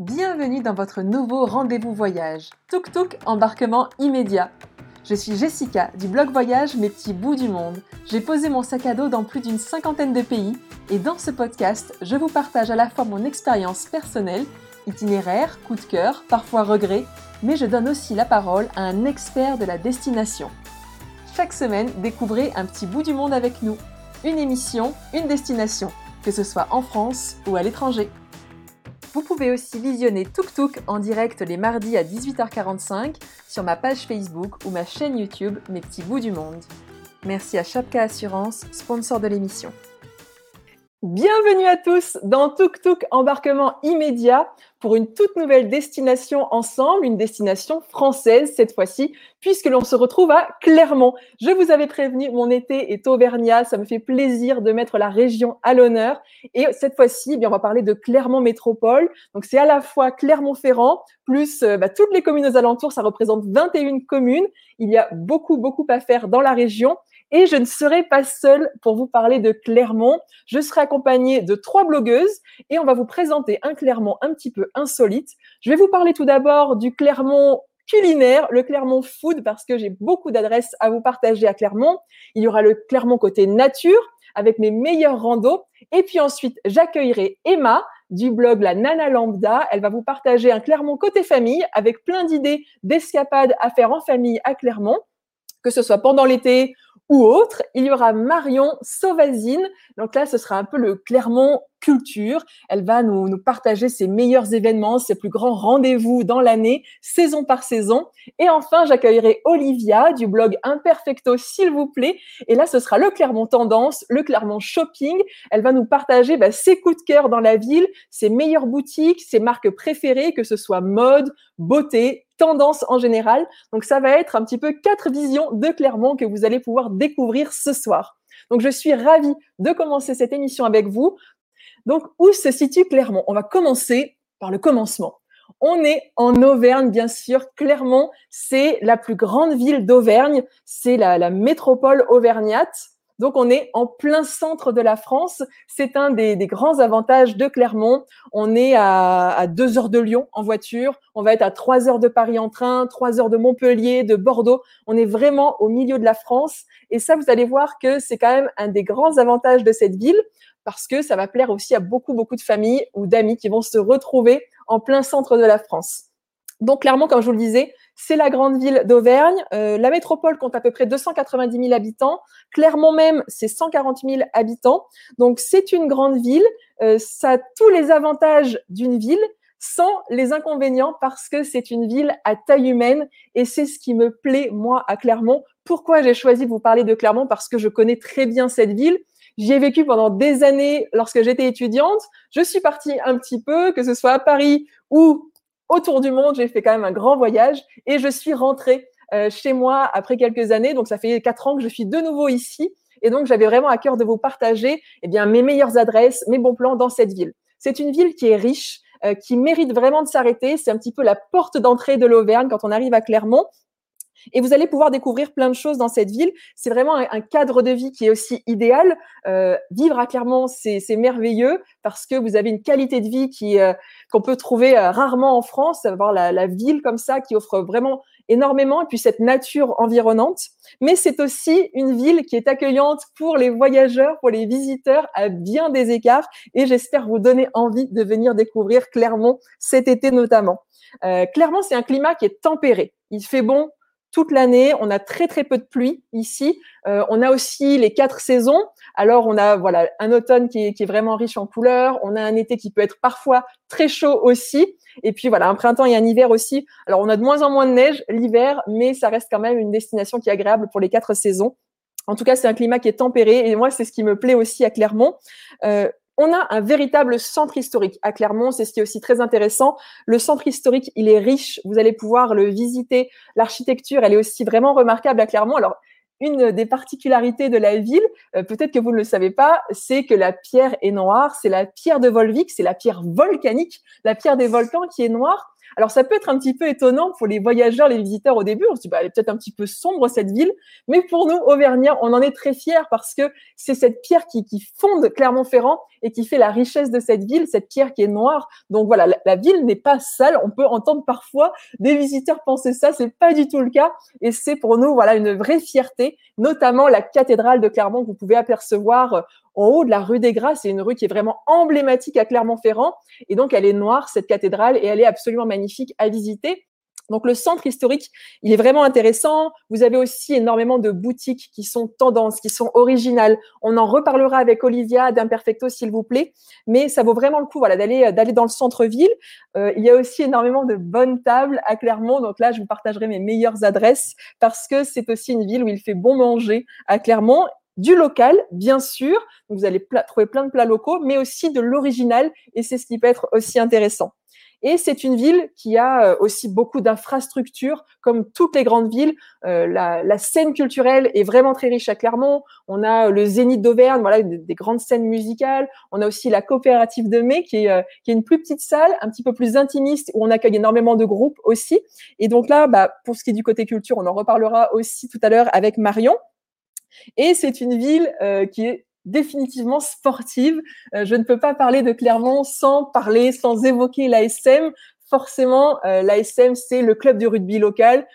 Bienvenue dans votre nouveau rendez-vous voyage. Tuk Tuk embarquement immédiat. Je suis Jessica du blog voyage Mes petits bouts du monde. J'ai posé mon sac à dos dans plus d'une cinquantaine de pays et dans ce podcast, je vous partage à la fois mon expérience personnelle, itinéraire, coup de cœur, parfois regret, mais je donne aussi la parole à un expert de la destination. Chaque semaine, découvrez un petit bout du monde avec nous. Une émission, une destination, que ce soit en France ou à l'étranger. Vous pouvez aussi visionner Tuk Tuk en direct les mardis à 18h45 sur ma page Facebook ou ma chaîne YouTube Mes petits bouts du monde. Merci à Chapka Assurance, sponsor de l'émission. Bienvenue à tous dans Tuk Tuk embarquement immédiat pour une toute nouvelle destination ensemble, une destination française cette fois-ci, puisque l'on se retrouve à Clermont. Je vous avais prévenu, mon été est auvergnat, ça me fait plaisir de mettre la région à l'honneur. Et cette fois-ci, eh bien, on va parler de Clermont Métropole. Donc c'est à la fois Clermont-Ferrand, plus euh, bah, toutes les communes aux alentours, ça représente 21 communes. Il y a beaucoup, beaucoup à faire dans la région. Et je ne serai pas seule pour vous parler de Clermont. Je serai accompagnée de trois blogueuses et on va vous présenter un Clermont un petit peu insolite. Je vais vous parler tout d'abord du Clermont culinaire, le Clermont Food, parce que j'ai beaucoup d'adresses à vous partager à Clermont. Il y aura le Clermont côté nature, avec mes meilleurs randos. Et puis ensuite, j'accueillerai Emma du blog La Nana Lambda. Elle va vous partager un Clermont côté famille, avec plein d'idées d'escapades à faire en famille à Clermont, que ce soit pendant l'été ou autre. Il y aura Marion Sauvazine. Donc là, ce sera un peu le Clermont culture. Elle va nous, nous partager ses meilleurs événements, ses plus grands rendez-vous dans l'année, saison par saison. Et enfin, j'accueillerai Olivia du blog Imperfecto, s'il vous plaît. Et là, ce sera le Clermont Tendance, le Clermont Shopping. Elle va nous partager bah, ses coups de cœur dans la ville, ses meilleures boutiques, ses marques préférées, que ce soit mode, beauté, tendance en général. Donc ça va être un petit peu quatre visions de Clermont que vous allez pouvoir découvrir ce soir. Donc je suis ravie de commencer cette émission avec vous. Donc où se situe Clermont? On va commencer par le commencement. On est en Auvergne, bien sûr. Clermont, c'est la plus grande ville d'Auvergne. C'est la, la métropole auvergnate. Donc, on est en plein centre de la France. C'est un des, grands avantages de Clermont. On est à, deux heures de Lyon en voiture. On va être à trois heures de Paris en train, trois heures de Montpellier, de Bordeaux. On est vraiment au milieu de la France. Et ça, vous allez voir que c'est quand même un des grands avantages de cette ville parce que ça va plaire aussi à beaucoup, beaucoup de familles ou d'amis qui vont se retrouver en plein centre de la France. Donc, clairement, comme je vous le disais, c'est la grande ville d'Auvergne. Euh, la métropole compte à peu près 290 000 habitants. Clermont même, c'est 140 000 habitants. Donc, c'est une grande ville. Euh, ça a tous les avantages d'une ville sans les inconvénients parce que c'est une ville à taille humaine et c'est ce qui me plaît, moi, à Clermont. Pourquoi j'ai choisi de vous parler de Clermont? Parce que je connais très bien cette ville. J'y ai vécu pendant des années lorsque j'étais étudiante. Je suis partie un petit peu, que ce soit à Paris ou autour du monde. J'ai fait quand même un grand voyage et je suis rentrée euh, chez moi après quelques années. Donc, ça fait quatre ans que je suis de nouveau ici. Et donc, j'avais vraiment à cœur de vous partager eh bien, mes meilleures adresses, mes bons plans dans cette ville. C'est une ville qui est riche, euh, qui mérite vraiment de s'arrêter. C'est un petit peu la porte d'entrée de l'Auvergne quand on arrive à Clermont. Et vous allez pouvoir découvrir plein de choses dans cette ville. C'est vraiment un, cadre de vie qui est aussi idéal. Euh, vivre à Clermont, c'est merveilleux parce que vous avez une qualité de vie qui euh, qu'on peut trouver euh, rarement en France. Avoir la, la, ville comme ça qui offre vraiment énormément et puis cette nature environnante. Mais c'est aussi une ville qui est accueillante pour les voyageurs, pour les visiteurs à bien des écarts. Et j'espère vous donner envie de venir découvrir Clermont cet été notamment. Euh, Clermont, c'est un climat qui est tempéré. Il fait bon toute l'année. On a très très peu de pluie ici. Euh, on a aussi les quatre saisons. Alors on a voilà un automne qui est, qui est, vraiment riche en couleurs. On a un été qui peut être parfois très chaud aussi. Et puis voilà un printemps et un hiver aussi. Alors on a de moins en moins de neige l'hiver, mais ça reste quand même une destination qui est agréable pour les quatre saisons. En tout cas, c'est un climat qui est tempéré et moi, c'est ce qui me plaît aussi à Clermont. Euh, on a un véritable centre historique à Clermont, c'est ce qui est aussi très intéressant. Le centre historique, il est riche, vous allez pouvoir le visiter. L'architecture, elle est aussi vraiment remarquable à Clermont. Alors, une des particularités de la ville, euh, peut-être que vous ne le savez pas, c'est que la pierre est noire, c'est la pierre de Volvic, c'est la pierre volcanique, la pierre des volcans qui est noire. Alors ça peut être un petit peu étonnant pour les voyageurs, les visiteurs au début. On se dit, bah, elle est peut-être un petit peu sombre cette ville, mais pour nous, Auvergnats, on en est très fiers parce que c'est cette pierre qui, qui fonde Clermont-Ferrand et qui fait la richesse de cette ville, cette pierre qui est noire. Donc voilà, la, ville n'est pas sale. On peut entendre parfois des visiteurs penser ça, c'est pas du tout le cas. Et c'est pour nous, voilà, une vraie fierté, notamment la cathédrale de Clermont que vous pouvez apercevoir euh, en haut de la rue des Grâces. C'est une rue qui est vraiment emblématique à Clermont-Ferrand. Et donc, elle est noire, cette cathédrale, et elle est absolument magnifique à visiter. Donc le centre historique, il est vraiment intéressant. Vous avez aussi énormément de boutiques qui sont tendances, qui sont originales. On en reparlera avec Olivia d'Imperfecto, s'il vous plaît. Mais ça vaut vraiment le coup, voilà, d'aller d'aller dans le centre-ville. Euh, il y a aussi énormément de bonnes tables à Clermont. Donc là, je vous partagerai mes meilleures adresses parce que c'est aussi une ville où il fait bon manger à Clermont du local, bien sûr. Donc vous allez trouver plein de plats locaux, mais aussi de l'original. Et c'est ce qui peut être aussi intéressant. Et c'est une ville qui a euh, aussi beaucoup d'infrastructures, comme toutes les grandes villes. Euh, la, scène culturelle est vraiment très riche à Clermont. On a le Zénith d'Auvergne, voilà, des, grandes scènes musicales. On a aussi la coopérative de Mai, qui est, euh, qui est une plus petite salle, un petit peu plus intimiste, où on accueille énormément de groupes aussi. Et donc là, bah, pour ce qui est du côté culture, on en reparlera aussi tout à l'heure avec Marion. Et c'est une ville qui est définitivement sportive. Euh, je ne peux pas parler de Clermont sans parler, sans évoquer l'ASM. Forcément, euh, l'ASM, c'est le club du rugby local.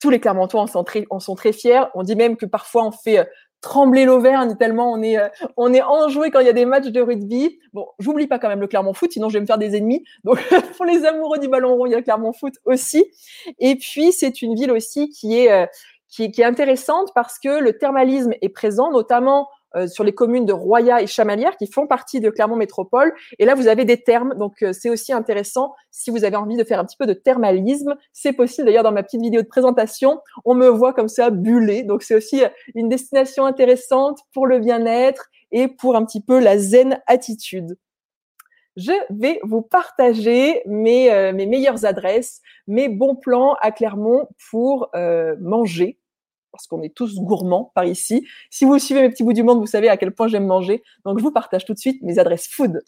Tous les Clermontois en sont très, en sont très fiers. On dit même que parfois on fait euh, trembler l'Auvergne tellement on est on est enjoué quand il y a des matchs de rugby. Bon, j'oublie pas quand même le Clermont Foot, sinon je vais me faire des ennemis. Donc pour les amoureux du ballon rond, il y a le Clermont Foot aussi. Et puis c'est une ville aussi qui est qui, qui est intéressante parce que le thermalisme est présent, notamment euh, sur les communes de Roya et Chamalières qui font partie de Clermont Métropole. Et là, vous avez des termes, donc euh, c'est aussi intéressant si vous avez envie de faire un petit peu de thermalisme. C'est possible d'ailleurs dans ma petite vidéo de présentation, on me voit comme ça buller. Donc c'est aussi euh, une destination intéressante pour le bien-être et pour un petit peu la zen attitude je vais vous partager mes, mes meilleures adresses, mes bons plans à Clermont pour manger parce qu'on est tous gourmands par ici. Si vous suivez mes petits bouts du monde, vous savez à quel point j'aime manger. Donc je vous partage tout de suite mes adresses food.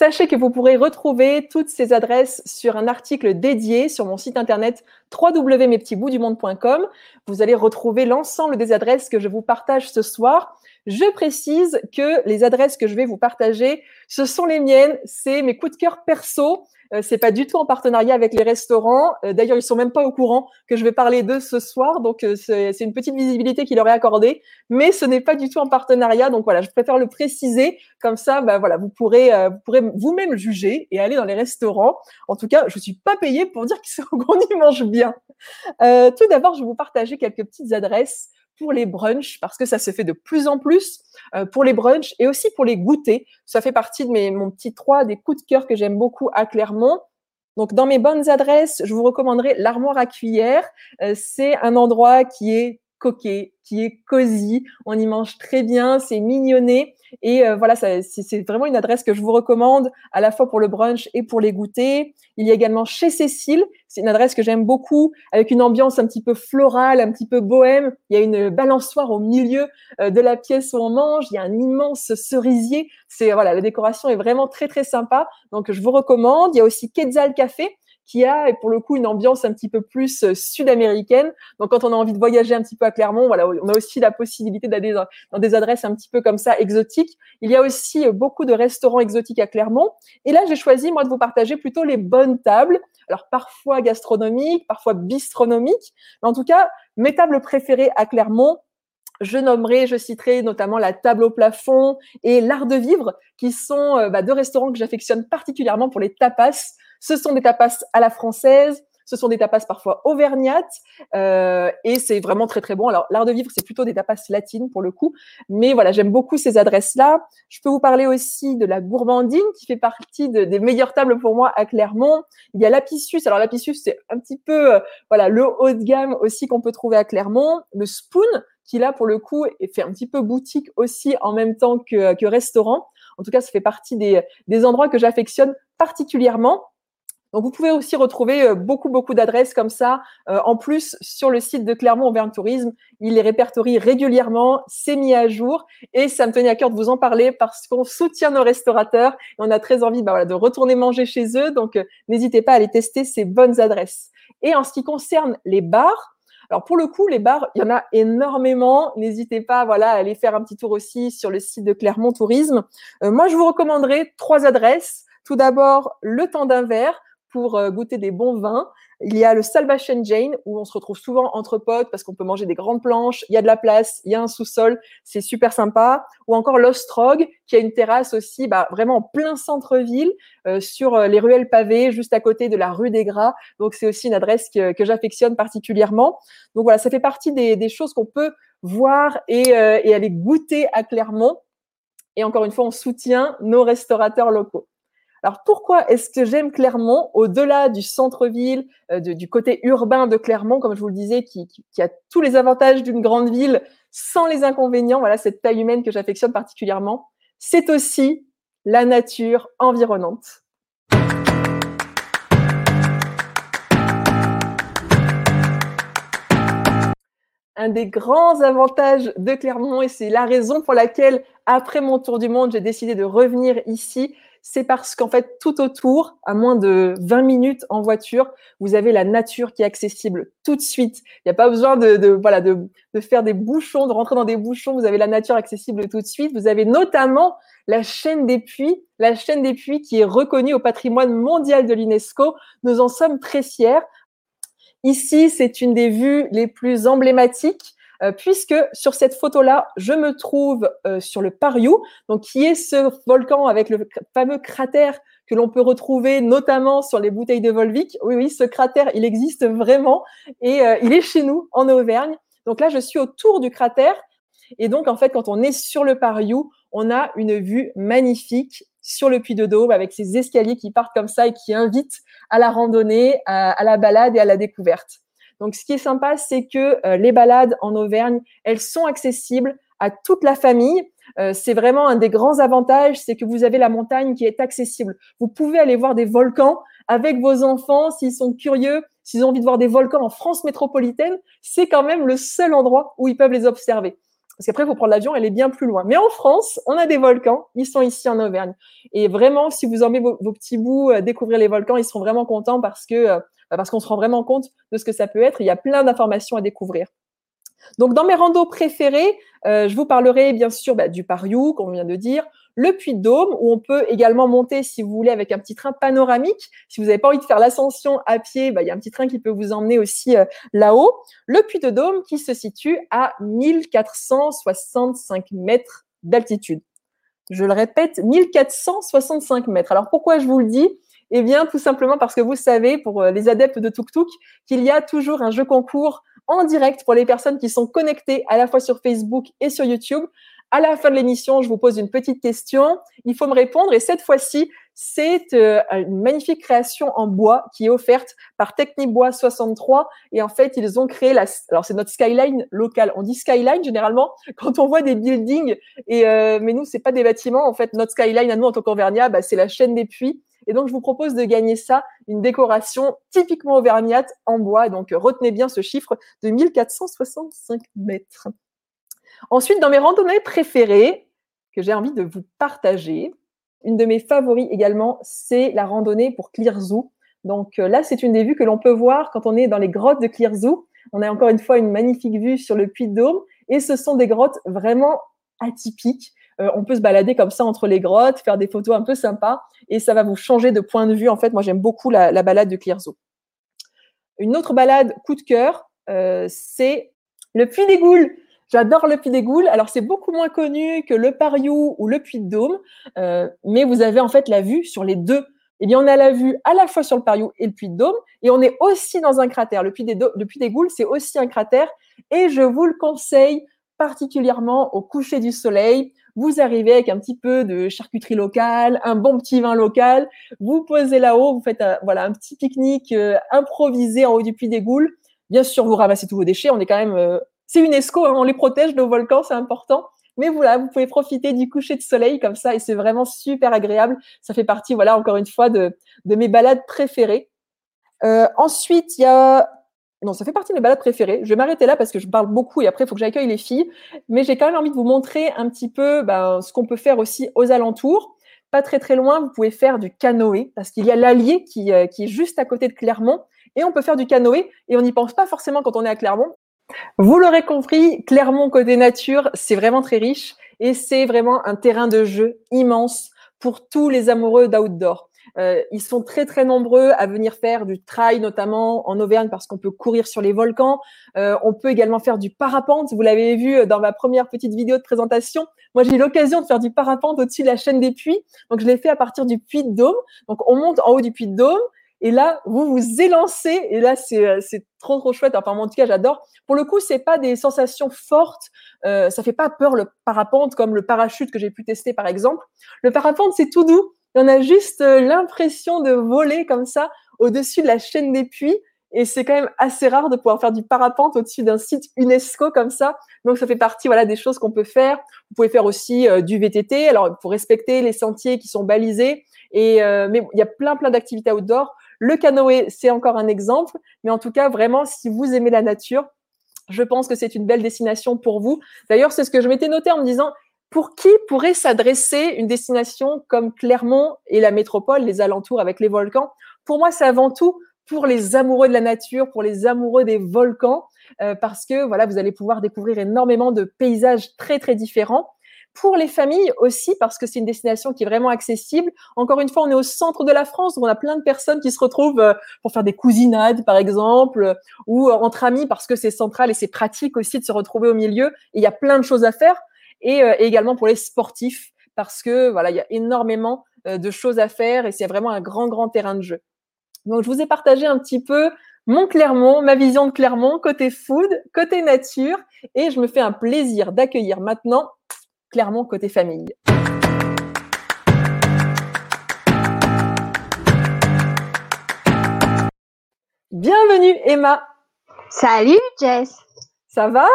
Sachez que vous pourrez retrouver toutes ces adresses sur un article dédié sur mon site internet www.mespetitsboutsdumonde.com. Vous allez retrouver l'ensemble des adresses que je vous partage ce soir. Je précise que les adresses que je vais vous partager, ce sont les miennes, c'est mes coups de cœur perso. Euh, c'est pas du tout en partenariat avec les restaurants. Euh, d'ailleurs, ils sont même pas au courant que je vais parler d'eux ce soir, donc euh, c'est une petite visibilité qui leur est accordée. Mais ce n'est pas du tout en partenariat, donc voilà, je préfère le préciser. Comme ça, bah voilà, vous pourrez, vous pourrez vous-même juger et aller dans les restaurants. En tout cas, je suis pas payée pour dire qu'on y mange bien. Tout d'abord, je vais vous partager quelques petites adresses pour les brunchs parce que ça se fait de plus en plus euh, pour les brunchs et aussi pour les goûters. Ça fait partie de mes, mon petit 3 des coups de cœur que j'aime beaucoup à Clermont. Donc, dans mes bonnes adresses, je vous recommanderai l'armoire à cuillère. Euh, c'est un endroit qui est coquet, qui est cosy. On y mange très bien, c'est mignonné. Et euh, voilà, c'est vraiment une adresse que je vous recommande à la fois pour le brunch et pour les goûters. Il y a également chez Cécile, c'est une adresse que j'aime beaucoup, avec une ambiance un petit peu florale, un petit peu bohème. Il y a une balançoire au milieu euh, de la pièce où on mange. Il y a un immense cerisier. C'est voilà, la décoration est vraiment très très sympa. Donc je vous recommande. Il y a aussi Quetzal Café qui a pour le coup une ambiance un petit peu plus euh, sud-américaine. Donc quand on a envie de voyager un petit peu à Clermont, voilà, on a aussi la possibilité d'aller dans, des adresses un petit peu comme ça exotiques. Il y a aussi euh, beaucoup de restaurants exotiques à Clermont. Et là, j'ai choisi moi de vous partager plutôt les bonnes tables. Alors parfois gastronomiques, parfois bistronomiques, mais en tout cas mes tables préférées à Clermont, je nommerai, je citerai notamment la table au plafond et l'art de vivre, qui sont euh, bah, deux restaurants que j'affectionne particulièrement pour les tapas. Ce sont des tapas à la française, ce sont des tapas parfois auvergnates euh, et c'est vraiment très très bon. Alors l'art de vivre c'est plutôt des tapas latines pour le coup, mais voilà j'aime beaucoup ces adresses là. Je peux vous parler aussi de la gourmandine qui fait partie des meilleures tables pour moi à Clermont. Il y a l'Apicius. Alors l'Apicius c'est un petit peu euh, voilà le haut de gamme aussi qu'on peut trouver à Clermont. Le Spoon qui là pour le coup fait un petit peu boutique aussi en même temps que, que restaurant. En tout cas, ça fait partie des, des endroits que j'affectionne particulièrement. Donc vous pouvez aussi retrouver euh, beaucoup beaucoup d'adresses comme ça. Euh, en plus sur le site de Clermont Auvergne Tourisme, il les répertorie régulièrement, c'est mis à jour et ça me tenait à cœur de vous en parler parce qu'on soutient nos restaurateurs et on a très envie bah, voilà, de retourner manger chez eux. Donc euh, n'hésitez pas à aller tester ces bonnes adresses. Et en ce qui concerne les bars, alors pour le coup, les bars, il y en a énormément. N'hésitez pas, voilà, à aller faire un petit tour aussi sur le site de Clermont Tourisme. moi, je vous recommanderais trois adresses. Tout d'abord, le temps d'un verre pour euh, goûter des bons vins. Il y a le Salvation Jane où on se retrouve souvent entre potes parce qu'on peut manger des grandes planches, il y a de la place, il y a un sous-sol, c'est super sympa. Ou encore l'Ostrog qui a une terrasse aussi bah, vraiment en plein centre-ville euh, sur euh, les ruelles pavées juste à côté de la rue des Gras. Donc c'est aussi une adresse que, que j'affectionne particulièrement. Donc voilà, ça fait partie des, des choses qu'on peut voir et, et aller goûter à Clermont. Et encore une fois, on soutient nos restaurateurs locaux. Alors pourquoi est-ce que j'aime Clermont au-delà du centre-ville, euh, du côté urbain de Clermont, comme je vous le disais, qui, a tous les avantages d'une grande ville sans les inconvénients, voilà cette taille humaine que j'affectionne particulièrement, c'est aussi la nature environnante. un des grands avantages de Clermont, et c'est la raison pour laquelle, après mon tour du monde, j'ai décidé de revenir ici, c'est parce qu'en fait, tout autour, à moins de 20 minutes en voiture, vous avez la nature qui est accessible tout de suite. Il n'y a pas besoin de, voilà, de, faire des bouchons, de rentrer dans des bouchons. Vous avez la nature accessible tout de suite. Vous avez notamment la chaîne des puits, la chaîne des puits qui est reconnue au patrimoine mondial de l'UNESCO. Nous en sommes très fiers. Ici, c'est une des vues les plus emblématiques. Euh, puisque sur cette photo-là, je me trouve euh, sur le Pariou, donc qui est ce volcan avec le fameux cratère que l'on peut retrouver notamment sur les bouteilles de Volvic. Oui, oui, ce cratère, il existe vraiment et euh, il est chez nous en Auvergne. Donc là, je suis autour du cratère et donc en fait, quand on est sur le Pariou, on a une vue magnifique sur le Puy de Dôme avec ces escaliers qui partent comme ça et qui invitent à la randonnée, à la balade et à la découverte. Donc, ce qui est sympa, c'est que euh, les balades en Auvergne, elles sont accessibles à toute la famille. Euh, c'est vraiment un des grands avantages, c'est que vous avez la montagne qui est accessible. Vous pouvez aller voir des volcans avec vos enfants s'ils sont curieux, s'ils ont envie de voir des volcans en France métropolitaine. C'est quand même le seul endroit où ils peuvent les observer. Parce qu'après, il faut prendre l'avion, elle est bien plus loin. Mais en France, on a des volcans, ils sont ici en Auvergne. Et vraiment, si vous emmenez vos, vos petits bouts euh, découvrir les volcans, ils seront vraiment contents parce que bah, parce qu'on se rend vraiment compte de ce que ça peut être. Il y a plein d'informations à découvrir. Donc, dans mes randos préférés, euh, je vous parlerai bien sûr bah, du Pariou, qu'on vient de dire, le Puy de Dôme, où on peut également monter, si vous voulez, avec un petit train panoramique. Si vous n'avez pas envie de faire l'ascension à pied, bah, il y a un petit train qui peut vous emmener aussi euh, là-haut. Le Puy de Dôme qui se situe à 1465 mètres d'altitude. Je le répète, 1465 mètres. Alors pourquoi je vous le dis? Eh bien, tout simplement parce que vous savez, pour euh, les adeptes de Tuk Tuk, qu'il y a toujours un jeu concours en direct pour les personnes qui sont connectées à la fois sur Facebook et sur YouTube. À la fin de l'émission, je vous pose une petite question. Il faut me répondre. Et cette fois-ci, c'est euh, une magnifique création en bois qui est offerte par Technibois 63. Et en fait, ils ont créé la. Alors, c'est notre skyline locale. On dit skyline généralement quand on voit des buildings. Et euh, mais nous, c'est pas des bâtiments. En fait, notre skyline à nous en tant qu'Auvergnat, bah, c'est la chaîne des puits. Et donc, je vous propose de gagner ça, une décoration typiquement auvergnate en bois. Donc, retenez bien ce chiffre de 1465 mètres. Ensuite, dans mes randonnées préférées, que j'ai envie de vous partager, une de mes favoris également, c'est la randonnée pour Clearzoo. Donc euh, là, c'est une des vues que l'on peut voir quand on est dans les grottes de Clearzoo. On a encore une fois une magnifique vue sur le Puy de Dôme et ce sont des grottes vraiment atypiques. Euh, on peut se balader comme ça entre les grottes, faire des photos un peu sympas, et ça va vous changer de point de vue. En fait, moi, j'aime beaucoup la, balade de Clearzo. Une autre balade coup de cœur, euh, c'est le Puy des Goules. J'adore le Puy des Goules. Alors, c'est beaucoup moins connu que le Pariou ou le Puy de Dôme, euh, mais vous avez en fait la vue sur les deux. Eh bien, on a la vue à la fois sur le Pariou et le Puy de Dôme, et on est aussi dans un cratère. Le Puy des, le Puy des Goules, c'est aussi un cratère, et je vous le conseille particulièrement au coucher du soleil. Vous arrivez avec un petit peu de charcuterie locale, un bon petit vin local. Vous posez là-haut, vous faites un, voilà un petit pique-nique euh, improvisé en haut du puits des Goules. Bien sûr, vous ramassez tous vos déchets. On est quand même, euh, c'est UNESCO, hein, on les protège nos volcans, c'est important. Mais voilà, vous pouvez profiter du coucher de soleil comme ça et c'est vraiment super agréable. Ça fait partie, voilà, encore une fois, de, mes balades préférées. Euh, ensuite, il y a non, ça fait partie de mes balades préférées. Je vais m'arrêter là parce que je parle beaucoup et après, il faut que j'accueille les filles. Mais j'ai quand même envie de vous montrer un petit peu ben, ce qu'on peut faire aussi aux alentours. Pas très très loin, vous pouvez faire du canoë parce qu'il y a l'Allier qui, euh, qui est juste à côté de Clermont et on peut faire du canoë et on n'y pense pas forcément quand on est à Clermont. Vous l'aurez compris, Clermont côté nature, c'est vraiment très riche et c'est vraiment un terrain de jeu immense pour tous les amoureux d'outdoor. Euh, ils sont très très nombreux à venir faire du trail, notamment en Auvergne, parce qu'on peut courir sur les volcans. Euh, on peut également faire du parapente. Vous l'avez vu dans ma première petite vidéo de présentation. Moi, j'ai eu l'occasion de faire du parapente au-dessus de la chaîne des puits. Donc, je l'ai fait à partir du puits de Dôme. Donc, on monte en haut du puits de Dôme. Et là, vous vous élancez. Et là, c'est euh, trop trop chouette. Enfin, en tout cas, j'adore. Pour le coup, c'est pas des sensations fortes. Euh, ça fait pas peur le parapente comme le parachute que j'ai pu tester par exemple. Le parapente, c'est tout doux on a juste euh, l'impression de voler comme ça au-dessus de la chaîne des puits. Et c'est quand même assez rare de pouvoir faire du parapente au-dessus d'un site UNESCO comme ça. Donc ça fait partie voilà des choses qu'on peut faire. Vous pouvez faire aussi euh, du VTT. Alors faut respecter les sentiers qui sont balisés. Et euh, mais il y a plein plein d'activités outdoor. Le canoë c'est encore un exemple. Mais en tout cas vraiment si vous aimez la nature, je pense que c'est une belle destination pour vous. D'ailleurs c'est ce que je m'étais noté en me disant pour qui pourrait s'adresser une destination comme Clermont et la métropole, les alentours avec les volcans? Pour moi, c'est avant tout pour les amoureux de la nature, pour les amoureux des volcans, euh, parce que voilà, vous allez pouvoir découvrir énormément de paysages très très différents. Pour les familles aussi, parce que c'est une destination qui est vraiment accessible. Encore une fois, on est au centre de la France, où on a plein de personnes qui se retrouvent euh, pour faire des cousinades, par exemple, ou entre amis, parce que c'est central et c'est pratique aussi de se retrouver au milieu. Il y a plein de choses à faire. Euh, et, également pour les sportifs parce que voilà, il y a énormément euh, de choses à faire et c'est vraiment un grand grand terrain de jeu. Donc je vous ai partagé un petit peu mon Clermont, ma vision de Clermont côté food, côté nature et je me fais un plaisir d'accueillir maintenant Clermont côté famille. Bienvenue Emma. Salut Jess. Ça va?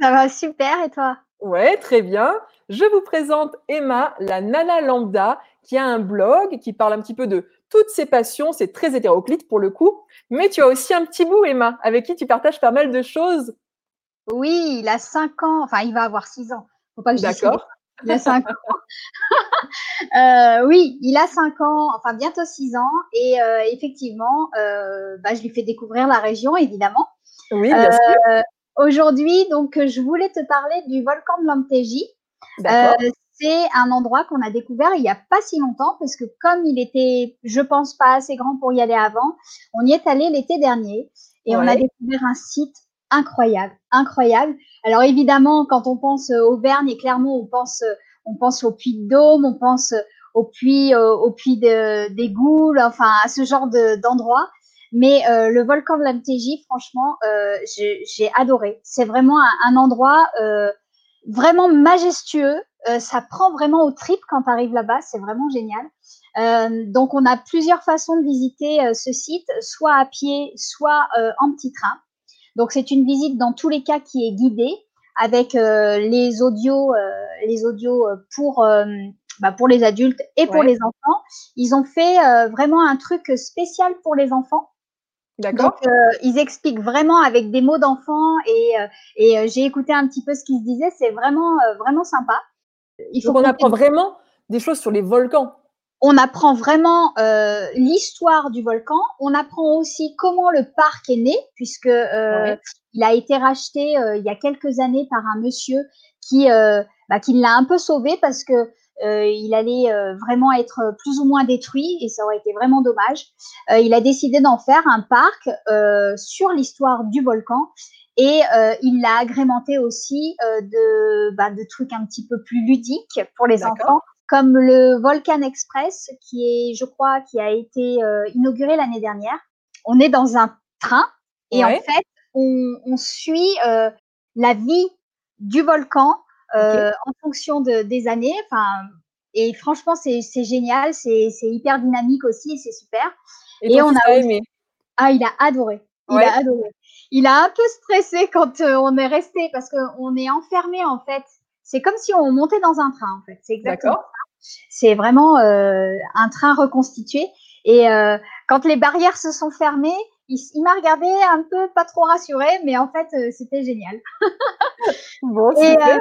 Ça va super et toi? Ouais, très bien. Je vous présente Emma, la Nana Lambda, qui a un blog qui parle un petit peu de toutes ses passions. C'est très hétéroclite pour le coup. Mais tu as aussi un petit bout, Emma, avec qui tu partages pas mal de choses. Oui, il a 5 ans. Enfin, il va avoir 6 ans. Faut pas que D'accord. Il a 5 ans. euh, oui, il a 5 ans, enfin bientôt 6 ans. Et euh, effectivement, euh, bah, je lui fais découvrir la région, évidemment. Oui, bien sûr. Euh, Aujourd'hui, donc, je voulais te parler du volcan de l'Amtégie. Euh, c'est un endroit qu'on a découvert il n'y a pas si longtemps parce que comme il était, je pense pas assez grand pour y aller avant, on y est allé l'été dernier et on a découvert un site incroyable, incroyable. Alors évidemment, quand on pense Auvergne et Clermont, on pense, on pense au Puy de Dôme, on pense au puits, au de, des Goules, enfin à ce genre d'endroit. Mais euh, le volcan de l'Amtégie, franchement, euh, j'ai adoré. C'est vraiment un, endroit euh, vraiment majestueux. ça prend vraiment au trip quand tu arrives là-bas. C'est vraiment génial. donc, on a plusieurs façons de visiter ce site, soit à pied, soit en petit train. Donc, c'est une visite dans tous les cas qui est guidée avec les audios, les audios pour bah, pour les adultes et pour les enfants. Ils ont fait vraiment un truc spécial pour les enfants. D'accord. Donc, euh, ils expliquent vraiment avec des mots d'enfant et, euh, et euh, j'ai écouté un petit peu ce qu'ils se disaient. C'est vraiment, vraiment sympa. Il faut qu'on apprend vraiment des choses sur les volcans. On apprend vraiment l'histoire du volcan. On apprend aussi comment le parc est né, puisque il a été racheté il y a quelques années par un monsieur qui, bah, qui l'a un peu sauvé parce que il allait euh, vraiment être plus ou moins détruit et ça aurait été vraiment dommage. Euh, il a décidé d'en faire un parc sur l'histoire du volcan et il l'a agrémenté aussi de, bah, de trucs un petit peu plus ludiques pour les enfants, comme le Volcan Express, qui est, je crois, qui a été inauguré l'année dernière. On est dans un train et en fait, on, on suit la vie du volcan euh, en fonction de, des années. Et franchement, c'est génial, c'est hyper dynamique aussi, c'est super. Et, on a aimé? Ah, il a adoré. Il a adoré. Il a un peu stressé quand euh, on est resté parce qu'on est enfermé en fait. c'est comme si on montait dans un train en fait. C'est exactement ça. C'est vraiment un train reconstitué. Et quand les barrières se sont fermées, il, m'a regardé un peu pas trop rassuré, mais en fait, euh, c'était génial. bon, et, euh,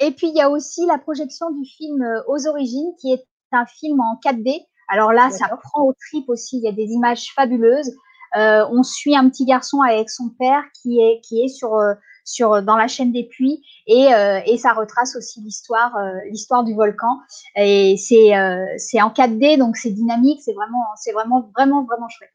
et, puis, il y a aussi la projection du film euh, Aux origines, qui est un film en 4D. Alors là, ça prend au trip aussi. Il y a des images fabuleuses. on suit un petit garçon avec son père qui est, qui est sur, sur, dans la chaîne des puits et, et ça retrace aussi l'histoire l'histoire du volcan. Et c'est c'est en 4D, donc c'est dynamique. C'est vraiment, c'est vraiment, vraiment, vraiment chouette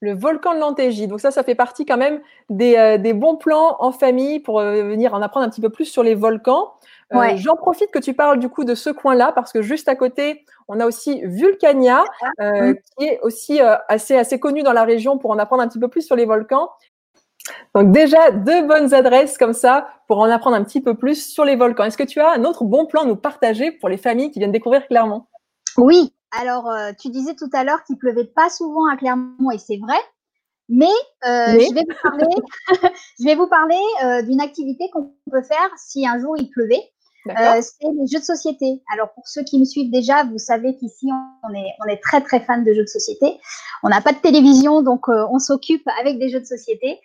le volcan de l'Antégie. Donc ça, ça fait partie quand même des, euh, bons plans en famille pour euh, venir en apprendre un petit peu plus sur les volcans. Euh, j'en profite que tu parles du coup de ce coin-là parce que juste à côté, on a aussi Vulcania mm. qui est aussi assez, assez connu dans la région pour en apprendre un petit peu plus sur les volcans. Donc déjà, deux bonnes adresses comme ça pour en apprendre un petit peu plus sur les volcans. Est-ce que tu as un autre bon plan à nous partager pour les familles qui viennent découvrir Clermont? Oui, alors, euh, tu disais tout à l'heure qu'il pleuvait pas souvent à Clermont et c'est vrai. Mais, euh, je vais vous parler, je vais vous parler euh, d'une activité qu'on peut faire si un jour il pleuvait. c'est les jeux de société. Alors pour ceux qui me suivent déjà, vous savez qu'ici on est, on est très très fan de jeux de société. On n'a pas de télévision, donc on s'occupe avec des jeux de société.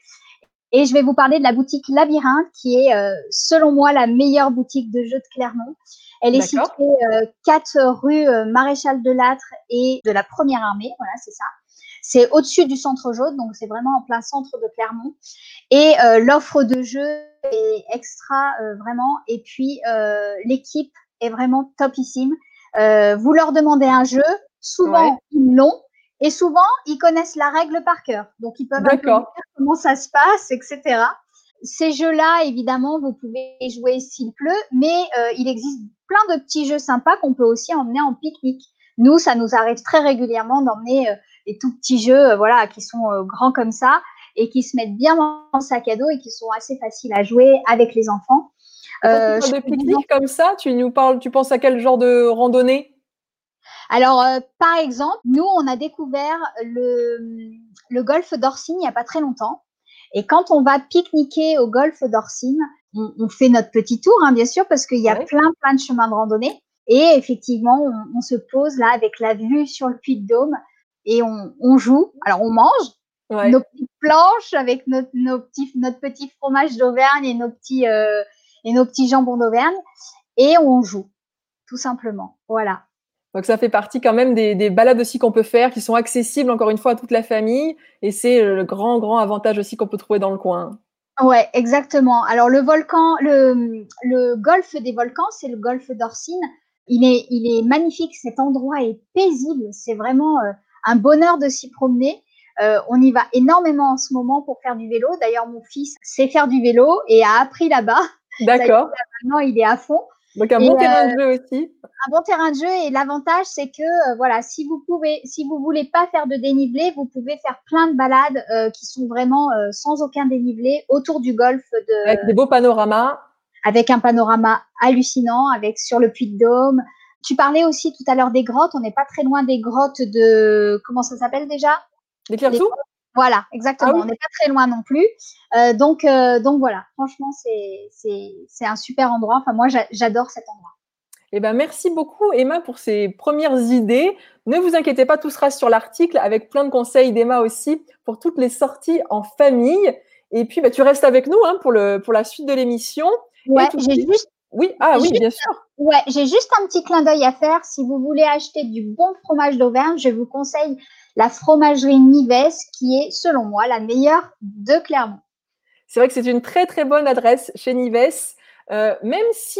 Et je vais vous parler de la boutique Labyrinthe, qui est selon moi la meilleure boutique de jeux de Clermont. Elle est située 4 euh, rue euh, Maréchal de Lattre et de la Première Armée. Voilà, c'est ça. C'est au-dessus du centre jaune, donc c'est vraiment en plein centre de Clermont. Et euh, l'offre de jeu est extra, vraiment. Et puis, l'équipe est vraiment topissime. vous leur demandez un jeu, souvent ils l'ont, et souvent ils connaissent la règle par cœur. Donc, ils peuvent un peu dire comment ça se passe, etc. Ces jeux-là, évidemment, vous pouvez jouer s'il pleut, mais il existe plein de petits jeux sympas qu'on peut aussi emmener en pique-nique. Nous, ça nous arrive très régulièrement d'emmener euh, des tout petits jeux, euh, voilà, qui sont euh, grands comme ça et qui se mettent bien dans le sac à dos et qui sont assez faciles à jouer avec les enfants. Euh, de pique-nique comme ça, tu nous parles, tu penses à quel genre de randonnée? Alors, par exemple, nous, on a découvert le, le golfe d'Orsine il n'y a pas très longtemps. Et quand on va pique-niquer au golfe d'Orsine, on, fait notre petit tour, hein, bien sûr, parce qu'il y a plein, plein de chemins de randonnée. Et effectivement, on, se pose là avec la vue sur le puits de Dôme et on, joue. Alors, on mange nos petites planches avec notre, nos petits, notre petit fromage d'Auvergne et nos petits, euh, et nos petits jambons d'Auvergne et on joue, tout simplement. Voilà. Donc ça fait partie quand même des, des balades aussi qu'on peut faire, qui sont accessibles encore une fois à toute la famille, et c'est le grand grand avantage aussi qu'on peut trouver dans le coin. Ouais, exactement. Alors le volcan, le, le golfe des volcans, c'est le golfe d'Orsine. Il est, il est magnifique. Cet endroit est paisible. C'est vraiment euh, un bonheur de s'y promener. Euh, on y va énormément en ce moment pour faire du vélo. D'ailleurs, mon fils sait faire du vélo et a appris là-bas. D'accord. Maintenant, il est à fond. Donc un bon terrain de jeu aussi. Un bon terrain de jeu et l'avantage c'est que euh, voilà, si vous pouvez, si vous voulez pas faire de dénivelé, vous pouvez faire plein de balades euh, qui sont vraiment euh, sans aucun dénivelé autour du golfe de. Avec des beaux panoramas. Avec un panorama hallucinant, avec sur le Puy de Dôme. Tu parlais aussi tout à l'heure des grottes. On n'est pas très loin des grottes de comment ça s'appelle déjà? Des Clairsous? Voilà, exactement. Ah on n'est pas très loin non plus. Euh, donc, euh, donc voilà, franchement, c'est un super endroit. Enfin, moi, j'adore cet endroit. Eh ben, merci beaucoup, Emma, pour ces premières idées. Ne vous inquiétez pas, tout sera sur l'article avec plein de conseils d'Emma aussi pour toutes les sorties en famille. Et puis, bah, tu restes avec nous hein, pour, le, pour la suite de l'émission. Ouais, j'ai juste. Oui, ah oui, bien sûr. Ouais, j'ai juste un petit clin d'œil à faire. Si vous voulez acheter du bon fromage d'Auvergne, je vous conseille la fromagerie Nives, qui est, selon moi, la meilleure de Clermont. C'est vrai que c'est une très très bonne adresse chez Nives, euh, même si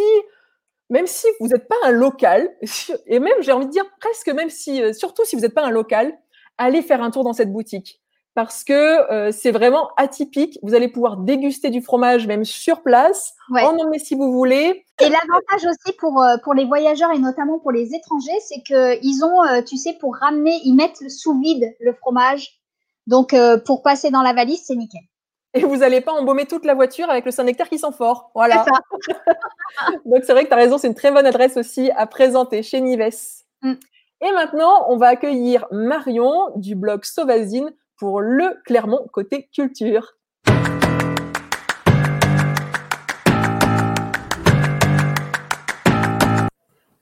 vous n'êtes pas un local, et même j'ai envie de dire presque même si, euh, surtout si vous n'êtes pas un local, allez faire un tour dans cette boutique parce que euh, c'est vraiment atypique. Vous allez pouvoir déguster du fromage même sur place, en emmener si vous voulez. Et l'avantage aussi pour, euh, pour les voyageurs et notamment pour les étrangers, c'est qu'ils ont, euh, tu sais, pour ramener, ils mettent sous vide le fromage. Donc, pour passer dans la valise, c'est nickel. Et vous n'allez pas embaumer toute la voiture avec le Saint-Nectaire qui sent fort. Voilà. Donc, c'est vrai que tu as raison, c'est une très bonne adresse aussi à présenter chez Nives. Mm. Et maintenant, on va accueillir Marion du blog Sauvazine pour le Clermont côté culture.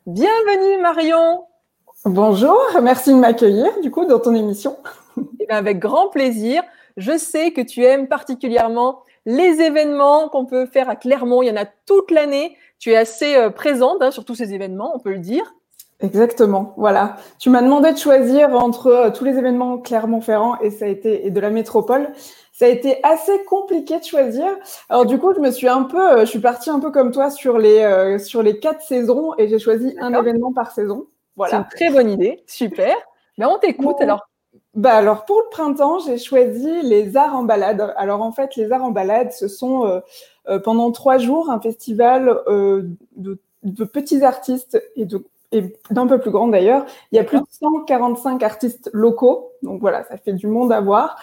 Bienvenue Marion. Bonjour, merci de m'accueillir du coup dans ton émission. Eh avec grand plaisir. Je sais que tu aimes particulièrement les événements qu'on peut faire à Clermont. Il y en a toute l'année. Tu es assez euh, présente hein, sur tous ces événements, on peut le dire. Exactement, voilà. Tu m'as demandé de choisir entre euh, tous les événements Clermont-Ferrand et ça a été et de la métropole. Ça a été assez compliqué de choisir. Alors du coup, je me suis un peu, euh, je suis partie un peu comme toi sur les sur les quatre saisons et j'ai choisi un événement par saison. Voilà. C'est une très bonne idée, super. Mais on t'écoute alors. Bah alors pour le printemps, j'ai choisi les arts en balade. Alors en fait, les arts en balade, ce sont euh, euh, pendant trois jours un festival euh, de, de, petits artistes et de et d'un peu plus grand d'ailleurs. Il y a plus de 145 artistes locaux, donc voilà, ça fait du monde à voir.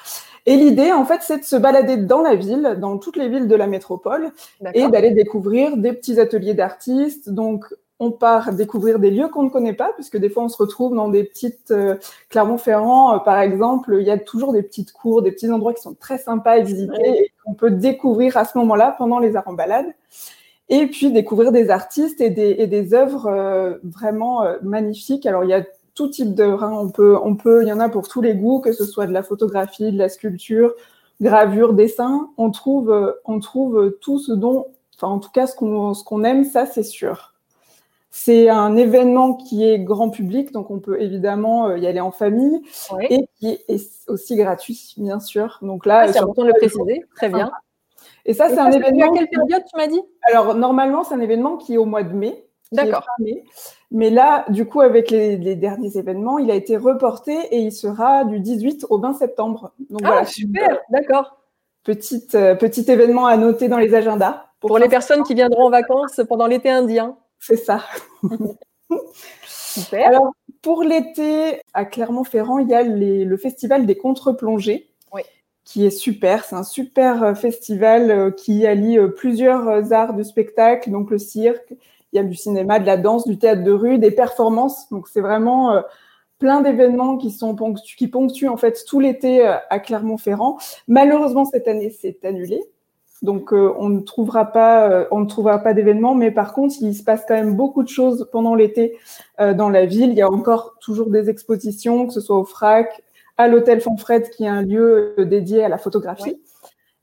Et l'idée, en fait, c'est de se balader dans la ville, dans toutes les villes de la métropole, et d'aller découvrir des petits ateliers d'artistes, donc on part découvrir des lieux qu'on ne connaît pas, puisque des fois on se retrouve dans des petites euh, Clermont-Ferrand, euh, par exemple, il y a toujours des petites cours, des petits endroits qui sont très sympas à visiter et qu'on peut découvrir à ce moment-là pendant les arts en balade. Et puis découvrir des artistes et des, et des œuvres euh, vraiment magnifiques. Alors il y a tout type d'œuvres. Hein. On peut, on peut, il y en a pour tous les goûts, que ce soit de la photographie, de la sculpture, gravure, dessin. On trouve, on trouve tout ce dont, enfin en tout cas ce qu'on, ce qu'on aime, ça c'est sûr. C'est un événement qui est grand public, donc on peut évidemment euh, y aller en famille et qui est aussi gratuit, bien sûr. Donc là, c'est important de le préciser. Très bien. Et ça, c'est un événement. À quelle période tu m'as dit? Alors normalement, c'est un événement qui est au mois de mai. D'accord. Mais là, du coup, avec les, derniers événements, il a été reporté et il sera du 18 au 20 septembre. Donc ah, voilà, super, d'accord. Euh, petit événement à noter dans les agendas. Pour, pour les personnes qui viendront en vacances pendant l'été indien. C'est ça. Super. Alors, pour l'été, à Clermont-Ferrand, il y a le festival des contre-plongées. Qui est super. C'est un super euh, festival euh, qui allie euh, plusieurs arts du spectacle, donc le cirque, il y a du cinéma, de la danse, du théâtre de rue, des performances. Donc, c'est vraiment plein d'événements qui sont qui ponctuent en fait tout l'été à Clermont-Ferrand. Malheureusement, cette année, c'est annulé donc on ne trouvera pas, euh, on ne trouvera pas d'événements, mais par contre, il se passe quand même beaucoup de choses pendant l'été dans la ville. Il y a encore toujours des expositions, que ce soit au FRAC, à l'hôtel Fonfred, qui est un lieu dédié à la photographie.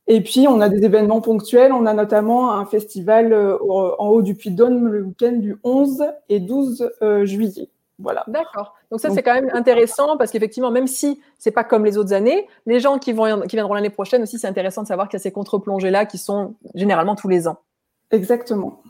Et puis, on a des événements ponctuels. On a notamment un festival en haut du Puy-de-Dôme le week-end du 11 et 12 juillet. Voilà. D'accord. Donc ça, c'est quand même intéressant parce qu'effectivement, même si c'est pas comme les autres années, les gens qui, vont, qui viendront l'année prochaine aussi, c'est intéressant de savoir qu'il y a ces contre-plongées-là qui sont généralement tous les ans. Exactement.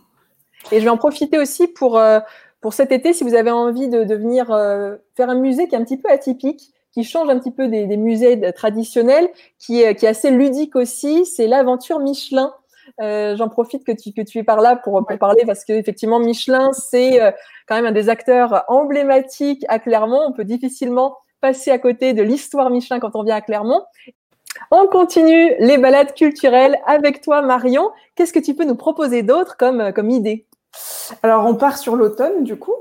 Et je vais en profiter aussi pour, euh, pour cet été, si vous avez envie de, de venir euh, faire un musée qui est un petit peu atypique, qui change un petit peu des, des musées traditionnels, qui est, qui est assez ludique aussi, c'est l'aventure Michelin. Euh, j'en profite que tu, que tu es par là pour, pour parler parce qu'effectivement, Michelin, c'est euh, quand même un des acteurs emblématiques à Clermont. On peut difficilement passer à côté de l'histoire Michelin quand on vient à Clermont. On continue les balades culturelles avec toi, Marion. Qu'est-ce que tu peux nous proposer d'autre comme, comme idée? Alors, on part sur l'automne, du coup.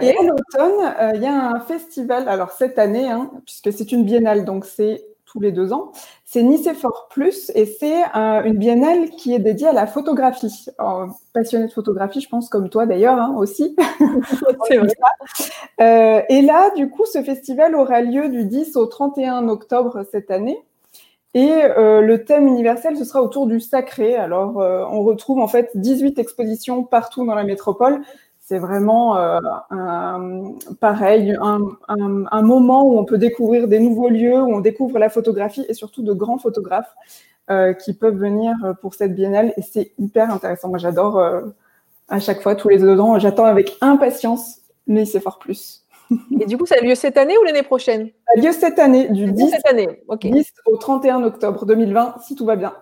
Et à l'automne, euh, il y a un festival, alors cette année, hein, puisque c'est une biennale, donc c'est tous les deux ans. C'est Nicéphore Plus et c'est euh, une biennale qui est dédiée à la photographie. passionné de photographie, je pense, comme toi d'ailleurs hein, aussi. c'est vrai. Euh, et là, du coup, ce festival aura lieu du 10 au 31 octobre cette année. Et euh, le thème universel, ce sera autour du sacré. Alors, on retrouve en fait 18 expositions partout dans la métropole c'est vraiment euh, un, pareil, un, un, moment où on peut découvrir des nouveaux lieux, où on découvre la photographie et surtout de grands photographes euh, qui peuvent venir pour cette biennale. Et c'est hyper intéressant. Moi, j'adore euh, à chaque fois, tous les deux ans, j'attends avec impatience mais c'est fort plus. Et du coup, ça a lieu cette année ou l'année prochaine? Ça a lieu cette année, du 10, cette année. 10 au 31 octobre 2020, si tout va bien.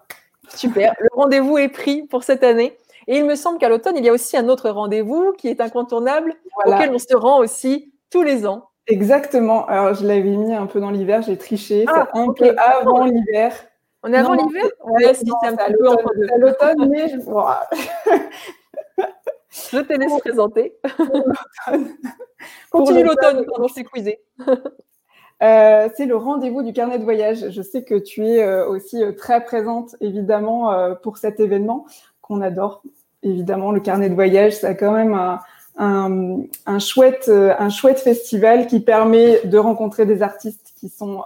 Super. Le rendez-vous est pris pour cette année. Et il me semble qu'à l'automne, il y a aussi un autre rendez-vous qui est incontournable, auquel on se rend aussi tous les ans. Exactement. Alors, je l'avais mis un peu dans l'hiver, j'ai triché. Ah, c'est un peu avant l'hiver. On est avant l'hiver Oui, c'est un petit peu entre deux. l'automne, mais je... je te laisse présenter. Continue l'automne, pardon, je t'ai quizé. Euh, c'est le rendez-vous du carnet de voyage. Je sais que tu es euh, aussi euh, très présente, évidemment, pour cet événement qu'on adore. Évidemment, le carnet de voyage, ça a quand même un, chouette, un chouette festival qui permet de rencontrer des artistes qui sont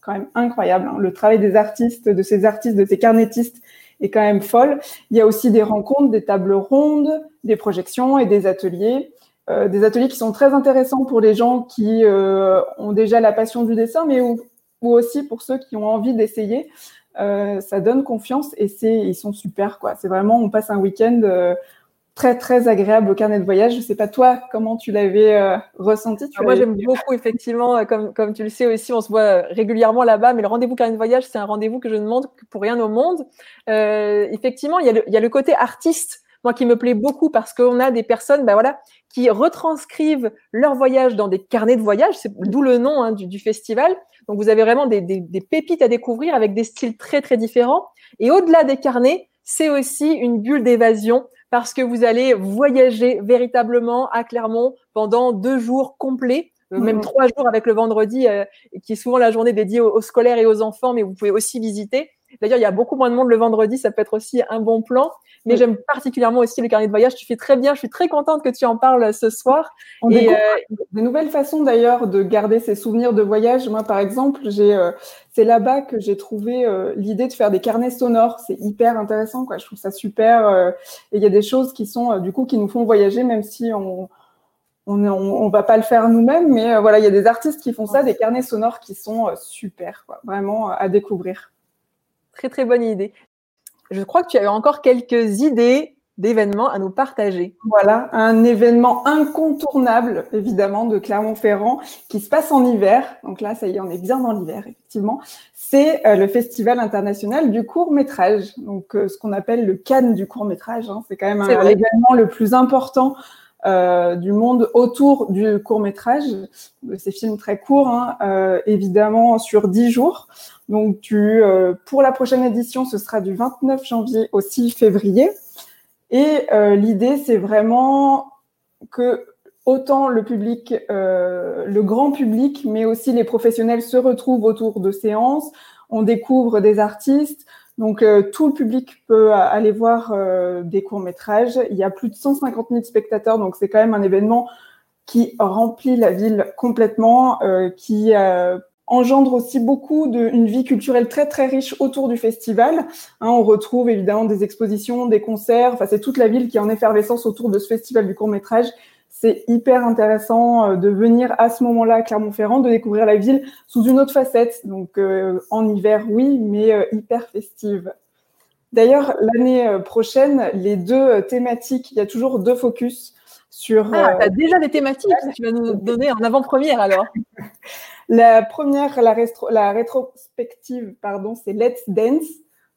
quand même incroyables. Hein. Le travail des artistes, de ces artistes, de ces carnétistes est quand même folle. Il y a aussi des rencontres, des tables rondes, des projections et des ateliers. Euh, des ateliers qui sont très intéressants pour les gens qui euh, ont déjà la passion du dessin, mais aussi pour ceux qui ont envie d'essayer. Euh, ça donne confiance et c'est ils sont super quoi. C'est vraiment on passe un week-end très très agréable au carnet de voyage. Je sais pas toi comment tu l'avais ressenti? Ah, moi j'aime beaucoup effectivement, comme comme tu le sais aussi, on se voit régulièrement là-bas. Mais le rendez-vous carnet de voyage, c'est un rendez-vous que je ne demande pour rien au monde. effectivement, il y, a le, il y a le côté artiste moi qui me plaît beaucoup parce qu'on a des personnes ben voilà, qui retranscrivent leur voyage dans des carnets de voyage, c'est d'où le nom hein, du, festival. Donc vous avez vraiment des, des, pépites à découvrir avec des styles très très différents. Et au-delà des carnets, c'est aussi une bulle d'évasion parce que vous allez voyager véritablement à Clermont pendant deux jours complets euh, même mmh. trois jours avec le vendredi, euh, qui est souvent la journée dédiée aux, scolaires et aux enfants, mais vous pouvez aussi visiter. D'ailleurs, il y a beaucoup moins de monde le vendredi, ça peut être aussi un bon plan. Mais j'aime particulièrement aussi le carnet de voyage. Tu fais très bien. Je suis très contente que tu en parles ce soir. On et euh, des nouvelles façons d'ailleurs de garder ses souvenirs de voyage. Moi, par exemple, j'ai euh, c'est là-bas que j'ai trouvé euh, l'idée de faire des carnets sonores. C'est hyper intéressant, quoi. Je trouve ça super. et il y a des choses qui sont du coup qui nous font voyager, même si on on, on, va pas le faire nous-mêmes, mais voilà, il y a des artistes qui font ça, des carnets sonores qui sont super, quoi, vraiment à découvrir. Très très bonne idée je crois que tu as eu encore quelques idées d'événements à nous partager. Voilà, un événement incontournable, évidemment, de Clermont-Ferrand, qui se passe en hiver. Donc là, ça y est, on est bien dans l'hiver, effectivement. C'est euh, le Festival international du court métrage. Donc, euh, ce qu'on appelle le Cannes du court métrage. Hein. C'est quand même l'événement le plus important euh, du monde autour du court métrage, de ces films très courts, hein, euh, évidemment sur dix jours. Donc, euh, pour la prochaine édition, ce sera du 29 janvier au 6 février. Et l'idée, c'est vraiment que autant le public, le grand public, mais aussi les professionnels se retrouvent autour de séances. On découvre des artistes, donc euh, tout le public peut aller voir euh, des courts-métrages. Il y a plus de 150 000 spectateurs, donc c'est quand même un événement qui remplit la ville complètement, euh, qui engendre aussi beaucoup d'une vie culturelle très très riche autour du festival. Hein, on retrouve évidemment des expositions, des concerts, enfin c'est toute la ville qui est en effervescence autour de ce festival du court-métrage c'est hyper intéressant euh, de venir à ce moment-là à Clermont-Ferrand, de découvrir la ville sous une autre facette. Donc euh, en hiver, oui, mais euh, hyper festive. D'ailleurs, l'année prochaine, les deux thématiques, il y a toujours deux focus sur. Ah, tu as déjà des thématiques tu vas nous donner en avant-première alors. la première, la, la rétrospective, pardon, c'est Let's Dance.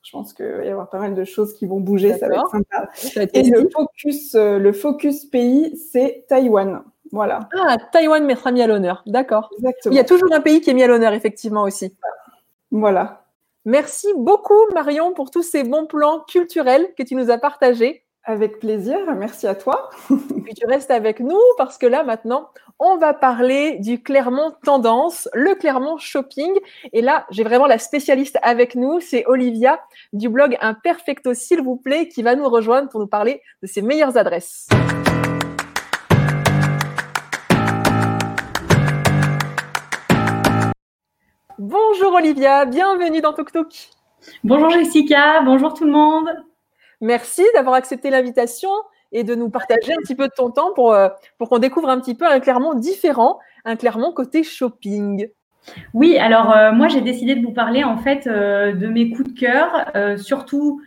Je pense qu'il va y avoir pas mal de choses qui vont bouger, ça va être sympa. Et le focus, euh, le focus pays, c'est Taïwan. Voilà. Ah, Taïwan mettra mis à l'honneur. D'accord. Il y a toujours un pays qui est mis à l'honneur, effectivement, aussi. Voilà. Merci beaucoup, Marion, pour tous ces bons plans culturels que tu nous as partagés. Avec plaisir, merci à toi. Puis tu restes avec nous parce que là maintenant, on va parler du Clermont Tendance, le Clermont Shopping. Et là, j'ai vraiment la spécialiste avec nous, c'est Olivia du blog Imperfecto, s'il vous plaît, qui va nous rejoindre pour nous parler de ses meilleures adresses. Bonjour Olivia, bienvenue dans Tuk Tuk. Bonjour Jessica, bonjour tout le monde. Merci d'avoir accepté l'invitation et de nous partager un petit peu de ton temps pour, euh, pour qu'on découvre un petit peu un Clermont différent, un Clermont côté shopping. Oui, alors euh, moi j'ai décidé de vous parler en fait euh, de mes coups de cœur, surtout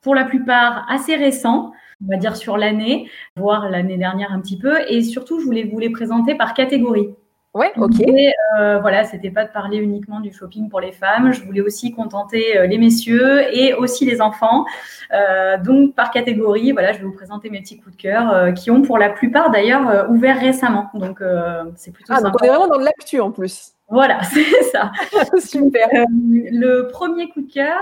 pour la plupart assez récents, on va dire sur l'année, voire l'année dernière un petit peu, et surtout je voulais vous les présenter par catégorie. Ouais, ok. Et euh, voilà, c'était pas de parler uniquement du shopping pour les femmes. Je voulais aussi contenter euh, les messieurs et aussi les enfants. Euh, donc par catégorie, voilà, je vais vous présenter mes petits coups de cœur euh, qui ont pour la plupart d'ailleurs ouvert récemment. Donc c'est plutôt ah, Donc on est vraiment dans l'actu en plus. Voilà, c'est ça. Super. le premier coup de cœur,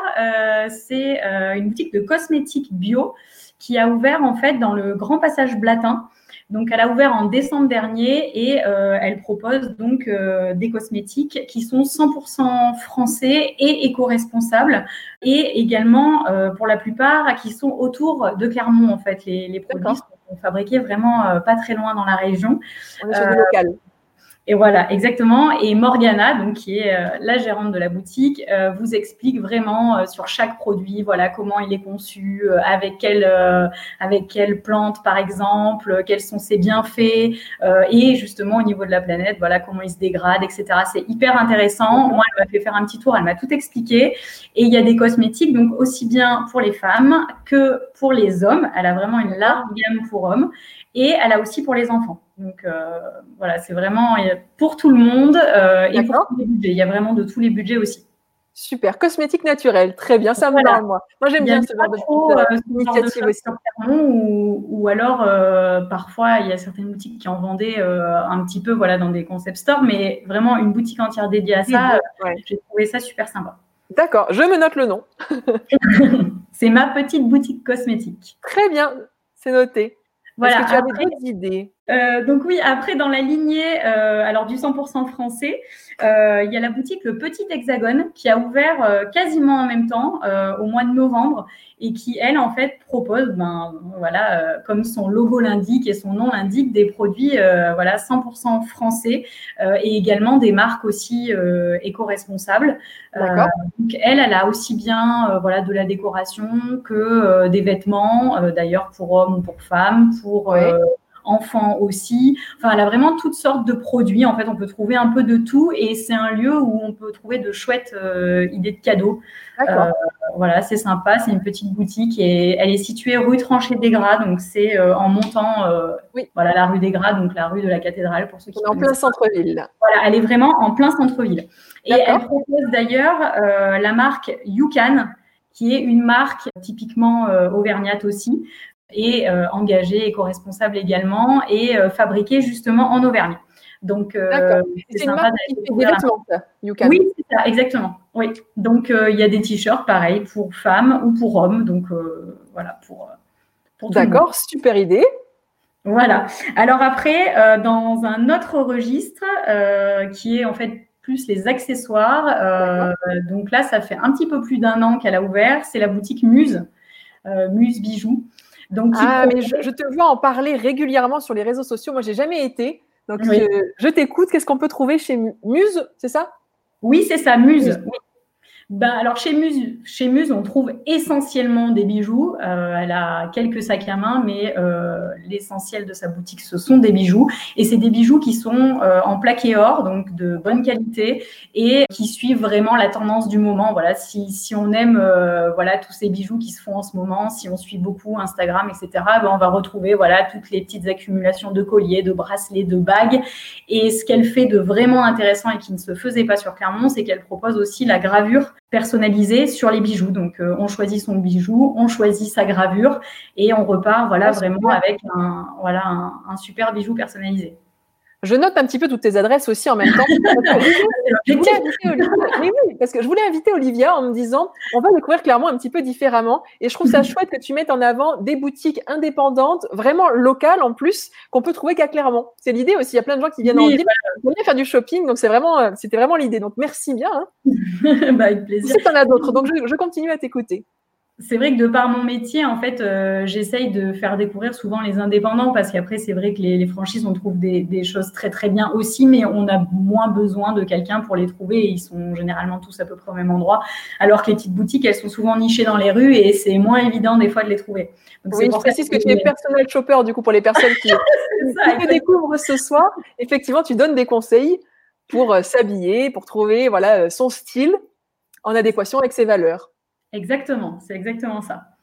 c'est une boutique de cosmétiques bio qui a ouvert en fait dans le Grand Passage Blatin. Donc, elle a ouvert en décembre dernier et euh, elle propose donc euh, des cosmétiques qui sont 100% français et éco-responsables et également, euh, pour la plupart, qui sont autour de Clermont, en fait. Les, les produits sont fabriqués vraiment pas très loin dans la région. On est sur du local. Et voilà, exactement. Et Morgana, donc qui est euh, la gérante de la boutique, euh, vous explique vraiment euh, sur chaque produit, voilà comment il est conçu, avec quelle avec quelle plante par exemple, quels sont ses bienfaits, et justement au niveau de la planète, voilà comment il se dégrade, etc. C'est hyper intéressant. Moi, elle m'a fait faire un petit tour, elle m'a tout expliqué. Et il y a des cosmétiques donc aussi bien pour les femmes que pour les hommes. Elle a vraiment une large gamme pour hommes et elle a aussi pour les enfants. Donc euh, voilà, c'est vraiment pour tout le monde euh, et pour tous les budgets. Il y a vraiment de tous les budgets aussi. Super, cosmétique naturelle, très bien, ça me voilà. moi. Moi j'aime bien ce genre de, euh, initiative aussi. Ou, ou alors parfois il y a certaines boutiques qui en vendaient un petit peu voilà dans des concept stores, mais vraiment une boutique entière dédiée à ça, j'ai trouvé ça super sympa. D'accord, je me note le nom. c'est ma petite boutique cosmétique. Très bien, c'est noté. Voilà. Est-ce que tu avais d'autres idées? Euh, donc oui, après dans la lignée, euh, alors du 100% français, euh, il y a la boutique Le Petit Hexagone qui a ouvert euh, quasiment en même temps euh, au mois de novembre et qui elle en fait propose, ben voilà, euh, comme son logo l'indique et son nom l'indique, des produits voilà 100% français et également des marques aussi éco-responsables. donc elle, elle a aussi bien voilà de la décoration que des vêtements, d'ailleurs pour hommes ou pour femmes, pour enfants aussi. Enfin, elle a vraiment toutes sortes de produits. En fait, on peut trouver un peu de tout et c'est un lieu où on peut trouver de chouettes euh, idées de cadeaux. Euh, voilà, c'est sympa. C'est une petite boutique et elle est située rue Tranchée des Gras. Donc, c'est euh, en montant, oui. voilà, la rue des Gras, donc la rue de la cathédrale pour ceux qui. On est en plein centre-ville. Voilà, elle est vraiment en plein centre-ville. Et elle propose d'ailleurs la marque Yukan qui est une marque typiquement auvergnate aussi, et euh, engagé, éco-responsable également, et euh, fabriqué justement en Auvergne. Donc, euh, c'est sympa d'aller Oui, c'est ça, exactement. Oui. Donc, il y a des t-shirts, pareil, pour femmes ou pour hommes. Donc, voilà, pour, pour D'accord, super idée. Voilà. Alors après, dans un autre registre, qui est en fait plus les accessoires, donc là, ça fait un petit peu plus d'un an qu'elle a ouvert, c'est la boutique Muse, Muse Bijoux. Donc, ah, mais je, te vois en parler régulièrement sur les réseaux sociaux. Moi, j'ai jamais été. Donc, je, t'écoute. Qu'est-ce qu'on peut trouver chez Muse, c'est ça? Oui, c'est ça, Muse. Ben, alors chez Muse, chez Muse, on trouve essentiellement des bijoux. Euh, elle a quelques sacs à main, mais euh, l'essentiel de sa boutique, ce sont des bijoux. Et c'est des bijoux qui sont euh, en plaqué or, donc de bonne qualité, et qui suivent vraiment la tendance du moment. Voilà, si, si on aime euh, voilà tous ces bijoux qui se font en ce moment, si on suit beaucoup Instagram, etc., ben, on va retrouver voilà toutes les petites accumulations de colliers, de bracelets, de bagues. Et ce qu'elle fait de vraiment intéressant et qui ne se faisait pas sur Clermont, c'est qu'elle propose aussi la gravure personnalisé sur les bijoux. Donc, euh, on choisit son bijou, on choisit sa gravure et on repart voilà, vraiment avec un, voilà, un super bijou personnalisé. Je note un petit peu toutes tes adresses aussi en même temps. je voulais inviter Olivia. oui, parce que je voulais inviter Olivia en me disant, on va découvrir clairement un petit peu différemment. Et je trouve ça chouette que tu mettes en avant des boutiques indépendantes, vraiment locales en plus, qu'on peut trouver qu'à Clermont. C'est l'idée aussi. Il y a plein de gens qui viennent en ville, qui viennent faire du shopping. Donc c'est vraiment, euh, c'était vraiment l'idée. Donc merci bien. Hein. bah, avec plaisir. Si tu en as d'autres. Donc je continue à t'écouter c'est vrai que de par mon métier, en fait, euh, j'essaye de faire découvrir souvent les indépendants parce qu'après, c'est vrai que les, franchises, on trouve des, choses très très bien aussi, mais on a moins besoin de quelqu'un pour les trouver et ils sont généralement tous à peu près au même endroit. Alors que les petites boutiques, elles sont souvent nichées dans les rues et c'est moins évident des fois de les trouver. Donc, oui, je précise que, tu es personnel shopper du coup pour les personnes qui, te découvrent ce soir. Effectivement, tu donnes des conseils pour euh, s'habiller, pour trouver voilà euh, son style en adéquation avec ses valeurs. Exactement, c'est exactement ça.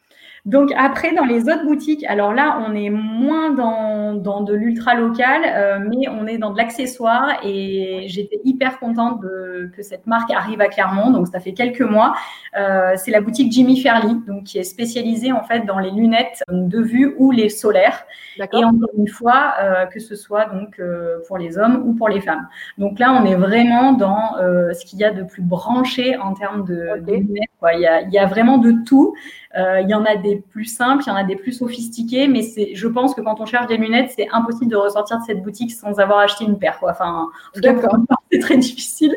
Donc après, dans les autres boutiques, alors là, on est moins dans, dans de l'ultra local, euh, mais on est dans de l'accessoire et j'étais hyper contente de, que cette marque arrive à Clermont. Donc ça fait quelques mois. Euh, c'est la boutique Jimmy Fairly, donc qui est spécialisée en fait dans les lunettes de vue ou les solaires. Et encore une fois, euh, que ce soit donc pour les hommes ou pour les femmes. Donc là, on est vraiment dans ce qu'il y a de plus branché en termes de, de lunettes. Quoi. Il, y a, il y a vraiment de tout. Euh, il y en a des plus simples, il y en a des plus sophistiqués, mais c'est, je pense que quand on cherche des lunettes, c'est impossible de ressortir de cette boutique sans avoir acheté une paire. Quoi. Enfin, en tout cas, c'est très difficile.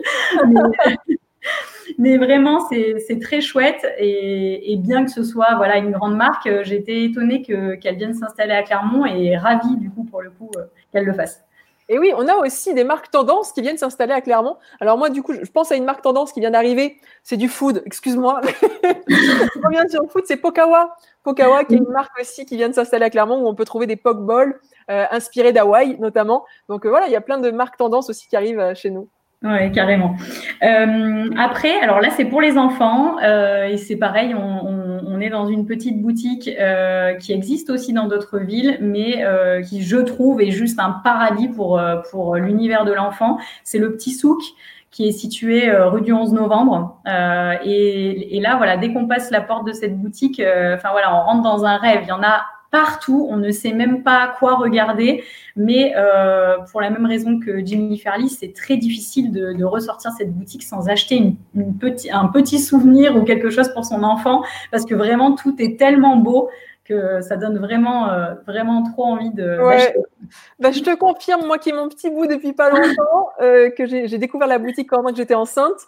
mais vraiment, c'est très chouette. Et, bien que ce soit voilà, une grande marque, j'étais étonnée qu'elle vienne s'installer à Clermont et ravie, du coup, pour le coup, qu'elle le fasse. Et oui, on a aussi des marques tendances qui viennent s'installer à Clermont. Alors moi, du coup, je pense à une marque tendance qui vient d'arriver. C'est du food, excuse-moi. je reviens sur le food, c'est Pokawa. Pokawa, qui est une marque aussi qui vient de s'installer à Clermont, où on peut trouver des pokeballs euh, inspirés d'Hawaï notamment. Donc euh, voilà, il y a plein de marques tendances aussi qui arrivent euh, chez nous. Oui, carrément. Après, alors là, c'est pour les enfants et c'est pareil, on, on, est dans une petite boutique euh, qui existe aussi dans d'autres villes, mais euh, qui, je trouve, est juste un paradis pour, euh, pour l'univers de l'enfant. C'est le petit souk qui est situé rue du 11 novembre. Et, et, là, voilà, dès qu'on passe la porte de cette boutique, enfin voilà, on rentre dans un rêve. Il y en a partout. On ne sait même pas quoi regarder. Mais euh, pour la même raison que Jimmy Fairley, c'est très difficile de, ressortir cette boutique sans acheter un petit souvenir ou quelque chose pour son enfant. Parce que vraiment, tout est tellement beau que ça donne vraiment, euh, vraiment trop envie de. Bah, je te confirme, moi qui ai mon petit bout depuis pas longtemps, euh, que j'ai découvert la boutique quand j'étais enceinte.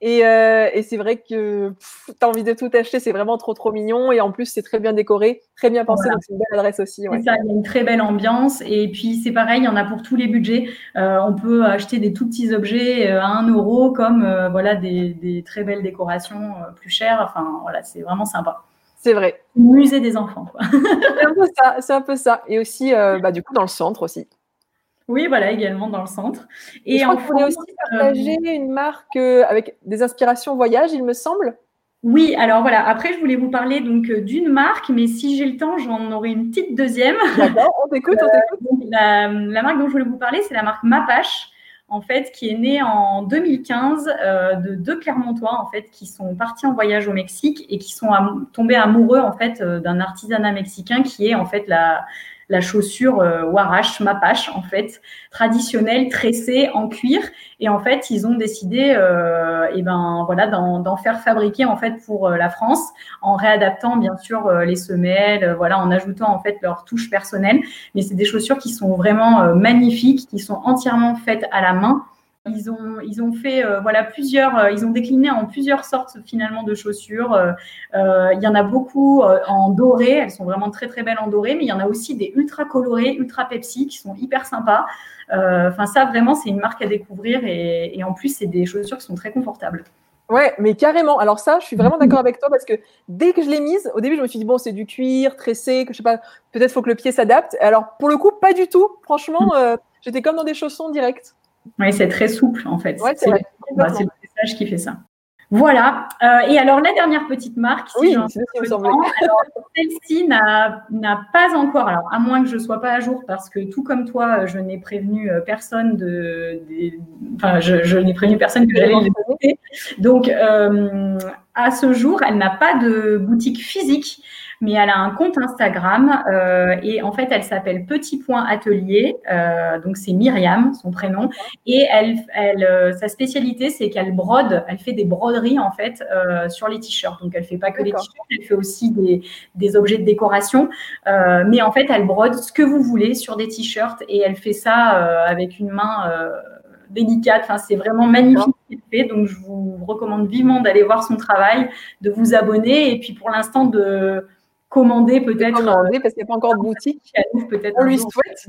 Et, euh, et c'est vrai que tu as envie de tout acheter, c'est vraiment trop, trop mignon. Et en plus, c'est très bien décoré, très bien pensé, donc c'est une belle adresse aussi. Ouais. Ça, il y a une très belle ambiance. Et puis, c'est pareil, il y en a pour tous les budgets. on peut acheter des tout petits objets à 1 euro, comme voilà, des, des, très belles décorations plus chères. Enfin, voilà, c'est vraiment sympa. C'est vrai. Musée des enfants. c'est un peu ça, c'est un peu ça. Et aussi, euh, bah, du coup, dans le centre aussi. Oui, voilà, également dans le centre. Et, Et on pourrait aussi partager euh, une marque euh, avec des inspirations voyage, il me semble. Oui, alors voilà, après je voulais vous parler donc d'une marque, mais si j'ai le temps, j'en aurai une petite deuxième. D'accord, on t'écoute, on t'écoute. La, la, marque dont je voulais vous parler, c'est la marque Mapache en fait, qui est né en 2015 euh, de deux Clermontois, en fait, qui sont partis en voyage au Mexique et qui sont tombés amoureux, en fait, euh, d'un artisanat mexicain qui est, en fait, la, la chaussure euh, Warash, Mapache, en fait, traditionnelle, tressée en cuir. Et en fait, ils ont décidé, euh, et ben voilà, d'en faire fabriquer en fait pour euh, la France, en réadaptant bien sûr euh, les semelles, voilà, en ajoutant en fait leur touche personnelle. Mais c'est des chaussures qui sont vraiment magnifiques, qui sont entièrement faites à la main ils ont, ils ont fait euh, voilà, plusieurs, euh, ils ont décliné en plusieurs sortes finalement de chaussures. Euh, il y en a beaucoup en doré, elles sont vraiment très très belles en doré, mais il y en a aussi des ultra colorées, ultra Pepsi qui sont hyper sympas. Enfin, ça vraiment, c'est une marque à découvrir et, et en plus, c'est des chaussures qui sont très confortables. Ouais, mais carrément. Alors ça, je suis vraiment d'accord avec toi parce que dès que je l'ai mise, au début, je me suis dit bon, c'est du cuir, tressé, que je sais pas, peut-être faut que le pied s'adapte. Alors pour le coup, pas du tout. Franchement, j'étais comme dans des chaussons directs. Oui, c'est très souple en fait. c'est le, message qui fait ça. Voilà. Euh, et alors, la dernière petite marque, oui, celle-ci n'a pas encore, alors à moins que je ne sois pas à jour, parce que tout comme toi, je n'ai prévenu euh, personne de, enfin, je, n'ai prévenu personne que j'allais les Donc, euh, à ce jour, elle n'a pas de boutique physique mais elle a un compte Instagram euh, et en fait, elle s'appelle Petit Point Atelier. Euh, donc, c'est Myriam, son prénom. Et elle, elle, euh, sa spécialité, c'est qu'elle brode, elle fait des broderies en fait euh, sur les t-shirts. Donc, elle fait pas que des t-shirts, elle fait aussi des, des objets de décoration. Euh, mais en fait, elle brode ce que vous voulez sur des t-shirts et elle fait ça euh, avec une main délicate. Enfin, c'est vraiment magnifique ce qu'elle fait. Donc, je vous recommande vivement d'aller voir son travail, de vous abonner et puis pour l'instant de commander peut-être. Commander parce qu'il n'y a pas encore de boutique. On lui souhaite.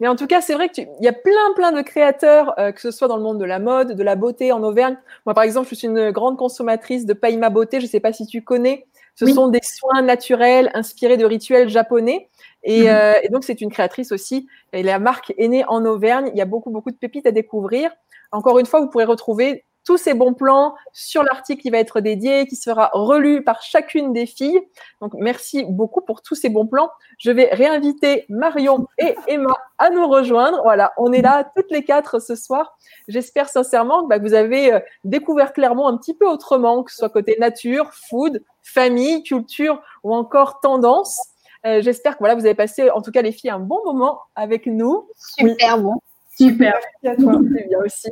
Mais en tout cas, c'est vrai qu'il y a plein, plein de créateurs, euh, que ce soit dans le monde de la mode, de la beauté en Auvergne. Moi, par exemple, je suis une grande consommatrice de Paima Beauté. Je ne sais pas si tu connais. Ce sont des soins naturels inspirés de rituels japonais. Et, mhm. euh, et donc, c'est une créatrice aussi. Et la marque est née en Auvergne. Il y a beaucoup, beaucoup de pépites à découvrir. Encore une fois, vous pourrez retrouver tous ces bons plans sur l'article qui va être dédié, qui sera relu par chacune des filles. Donc, merci beaucoup pour tous ces bons plans. Je vais réinviter Marion et Emma à nous rejoindre. Voilà, on est là toutes les quatre ce soir. J'espère sincèrement que bah, vous avez euh, découvert clairement un petit peu autrement, que ce soit côté nature, food, famille, culture ou encore tendance. Euh, j'espère que voilà, vous avez passé, en tout cas les filles, un bon moment avec nous. Super bon. Super. Merci à toi. C'est bien aussi.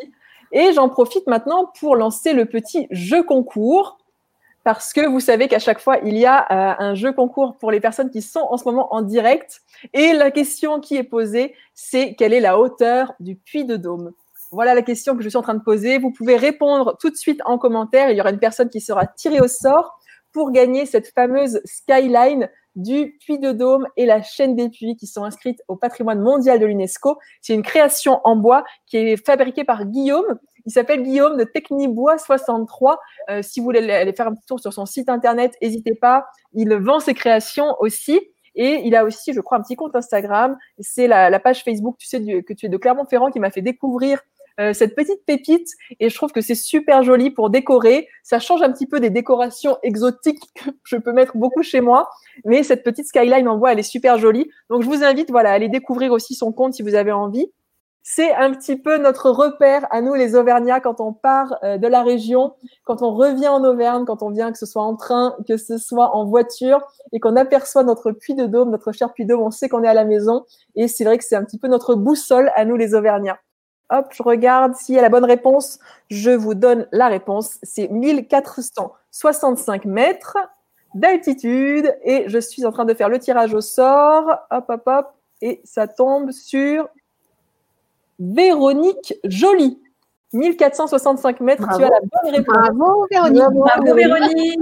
Et j'en profite maintenant pour lancer le petit jeu concours parce que vous savez qu'à chaque fois, il y a euh, un jeu concours pour les personnes qui sont en ce moment en direct. Et la question qui est posée, c'est quelle est la hauteur du puits de Dôme? Voilà la question que je suis en train de poser. Vous pouvez répondre tout de suite en commentaire. Il y aura une personne qui sera tirée au sort pour gagner cette fameuse skyline du Puy de Dôme et la chaîne des puits qui sont inscrites au patrimoine mondial de l'UNESCO. C'est une création en bois qui est fabriquée par Guillaume. Il s'appelle Guillaume de Technibois 63. Euh, si vous voulez aller faire un petit tour sur son site internet, n'hésitez pas. Il vend ses créations aussi. Et il a aussi, je crois, un petit compte Instagram. C'est la, page Facebook, tu sais, que tu es de Clermont-Ferrand qui m'a fait découvrir euh, cette petite pépite et je trouve que c'est super joli pour décorer. Ça change un petit peu des décorations exotiques que je peux mettre beaucoup chez moi, mais cette petite skyline en bois, elle est super jolie. Donc je vous invite voilà, à aller découvrir aussi son compte si vous avez envie. C'est un petit peu notre repère à nous les Auvergnats quand on part euh, de la région, quand on revient en Auvergne, quand on vient, que ce soit en train, que ce soit en voiture, et qu'on aperçoit notre puits de Dôme, notre cher puits de Dôme, on sait qu'on est à la maison. Et c'est vrai que c'est un petit peu notre boussole à nous les Auvergnats. Hop, je regarde s'il y a la bonne réponse. Je vous donne la réponse. C'est 1465 mètres d'altitude et je suis en train de faire le tirage au sort. Hop, hop, hop. Et ça tombe sur Véronique Joly. 1465 mètres, tu as la bonne réponse. Bravo Véronique. Bravo, Véronique.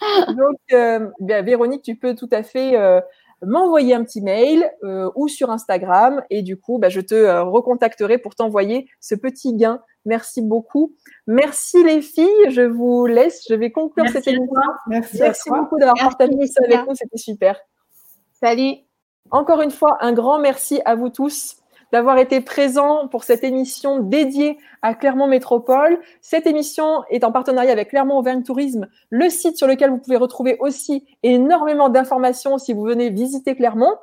Donc, euh, Véronique, tu peux tout à fait euh, m'envoyer un petit mail euh, ou sur Instagram et du coup, bah, je te euh, recontacterai pour t'envoyer ce petit gain. Merci beaucoup. Merci les filles. Je vous laisse. Je vais conclure cette émission. Merci, Merci beaucoup d'avoir partagé ça avec nous. C'était super. Salut. Encore une fois, un grand merci à vous tous d'avoir été présent pour cette émission dédiée à Clermont Métropole. Cette émission est en partenariat avec Clermont Auvergne Tourisme, le site sur lequel vous pouvez retrouver aussi énormément d'informations si vous venez visiter Clermont.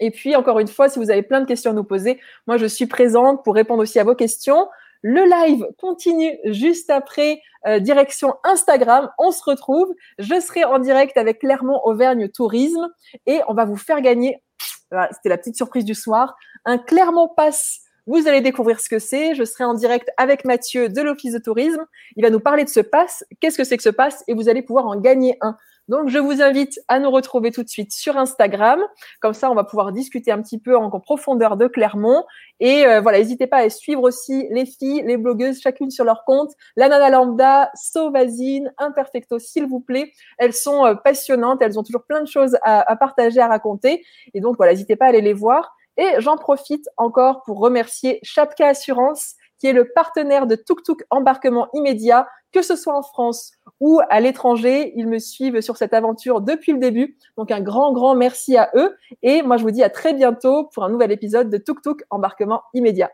Et puis, encore une fois, si vous avez plein de questions à nous poser, moi, je suis présente pour répondre aussi à vos questions. Le live continue juste après, euh, direction Instagram. On se retrouve. Je serai en direct avec Clermont Auvergne Tourisme et on va vous faire gagner c'était la petite surprise du soir. Un Clermont Pass. Vous allez découvrir ce que c'est. Je serai en direct avec Mathieu de l'Office de tourisme. Il va nous parler de ce pass. Qu'est-ce que c'est que ce pass? Et vous allez pouvoir en gagner un. Donc, je vous invite à nous retrouver tout de suite sur Instagram. Comme ça, on va pouvoir discuter un petit peu en profondeur de Clermont. Et euh, voilà, n'hésitez pas à suivre aussi les filles, les blogueuses, chacune sur leur compte. La Nana Lambda, Sauvazine, Imperfecto, s'il vous plaît. Elles sont euh, passionnantes. Elles ont toujours plein de choses à, partager, à raconter. Et donc, voilà, n'hésitez pas à aller les voir. Et j'en profite encore pour remercier Chapka Assurance qui est le partenaire de Tuk Tuk Embarquement Immédiat, que ce soit en France ou à l'étranger. Ils me suivent sur cette aventure depuis le début. Donc un grand, grand merci à eux. Et moi, je vous dis à très bientôt pour un nouvel épisode de Tuk Tuk Embarquement Immédiat.